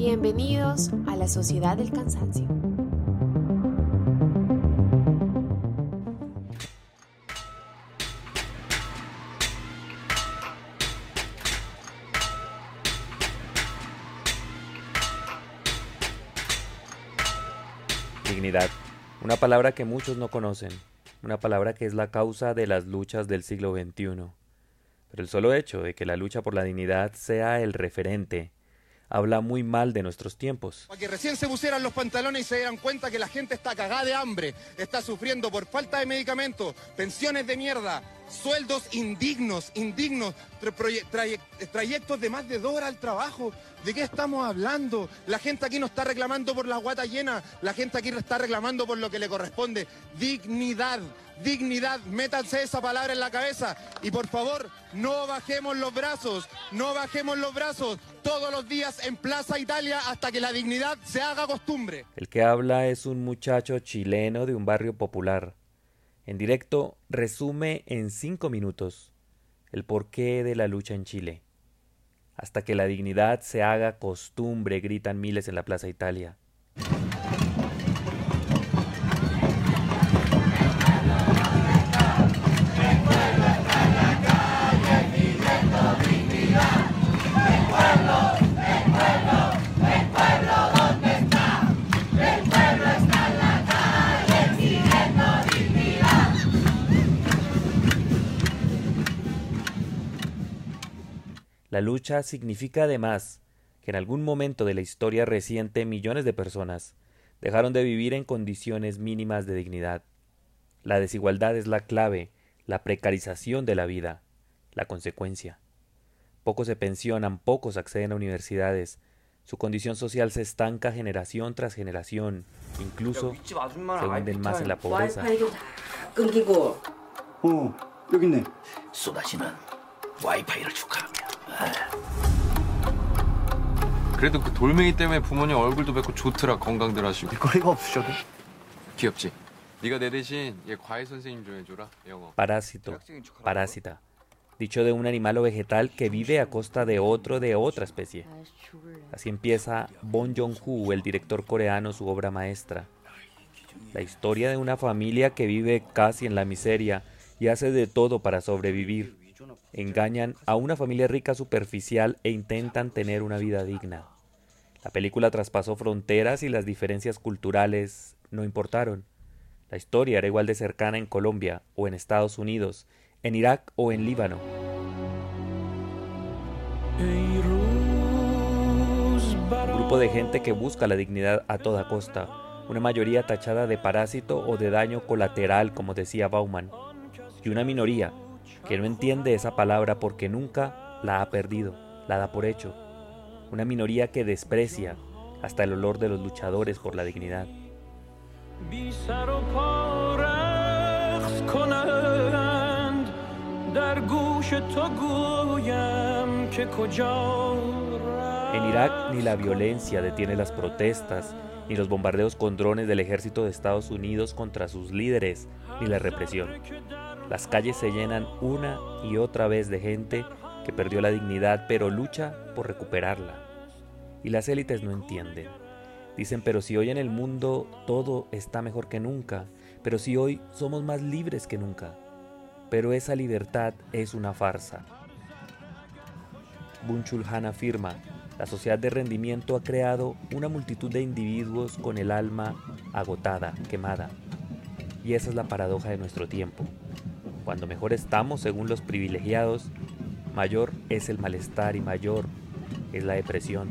Bienvenidos a la Sociedad del Cansancio. Dignidad, una palabra que muchos no conocen, una palabra que es la causa de las luchas del siglo XXI. Pero el solo hecho de que la lucha por la dignidad sea el referente, habla muy mal de nuestros tiempos. Para que recién se pusieran los pantalones y se dieran cuenta que la gente está cagada de hambre, está sufriendo por falta de medicamentos, pensiones de mierda, sueldos indignos, indignos, trayectos de más de dos horas al trabajo. ¿De qué estamos hablando? La gente aquí no está reclamando por las guatas llenas, la gente aquí está reclamando por lo que le corresponde. Dignidad, dignidad, métanse esa palabra en la cabeza y por favor, no bajemos los brazos, no bajemos los brazos todos los días en Plaza Italia hasta que la dignidad se haga costumbre. El que habla es un muchacho chileno de un barrio popular. En directo resume en cinco minutos el porqué de la lucha en Chile. Hasta que la dignidad se haga costumbre, gritan miles en la Plaza Italia. La lucha significa además que en algún momento de la historia reciente millones de personas dejaron de vivir en condiciones mínimas de dignidad. La desigualdad es la clave, la precarización de la vida, la consecuencia. Pocos se pensionan, pocos acceden a universidades, su condición social se estanca generación tras generación, incluso se hunden más en la pobreza. 와이파이도 다 끊기고 어, 여기 있네. 쏟아지는 와이파이를 축하하며 그래도 그 돌멩이 때문에 부모님 얼굴도 뵙고 좋더라 건강들 하시고 거리가 없으셔도. 귀엽지? 네가 내 대신 얘 과외 선생님 좀 해줘라 영어 Parásito, parásita, dicho de un animal o vegetal que vive a costa de otro de otra especie. Así empieza Bong Joon-ho, el director coreano, su obra maestra. La historia de una familia que vive casi en la miseria y hace de todo para sobrevivir. Engañan a una familia rica superficial e intentan tener una vida digna. La película traspasó fronteras y las diferencias culturales no importaron. La historia era igual de cercana en Colombia o en Estados Unidos, en Irak o en Líbano. Un grupo de gente que busca la dignidad a toda costa, una mayoría tachada de parásito o de daño colateral, como decía Bauman, y una minoría que no entiende esa palabra porque nunca la ha perdido, la da por hecho, una minoría que desprecia hasta el olor de los luchadores por la dignidad. بی سر و پا رقص کنند در گوش تو گویم که کجا En Irak ni la violencia detiene las protestas, ni los bombardeos con drones del ejército de Estados Unidos contra sus líderes, ni la represión. Las calles se llenan una y otra vez de gente que perdió la dignidad pero lucha por recuperarla. Y las élites no entienden. Dicen, pero si hoy en el mundo todo está mejor que nunca, pero si hoy somos más libres que nunca. Pero esa libertad es una farsa. Bunchul Han afirma, la sociedad de rendimiento ha creado una multitud de individuos con el alma agotada, quemada. Y esa es la paradoja de nuestro tiempo. Cuando mejor estamos según los privilegiados, mayor es el malestar y mayor es la depresión.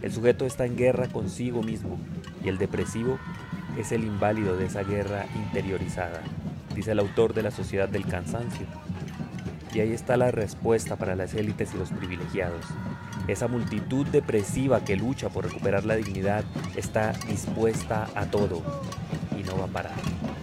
El sujeto está en guerra consigo mismo y el depresivo es el inválido de esa guerra interiorizada, dice el autor de la Sociedad del Cansancio. Y ahí está la respuesta para las élites y los privilegiados. Esa multitud depresiva que lucha por recuperar la dignidad está dispuesta a todo y no va a parar.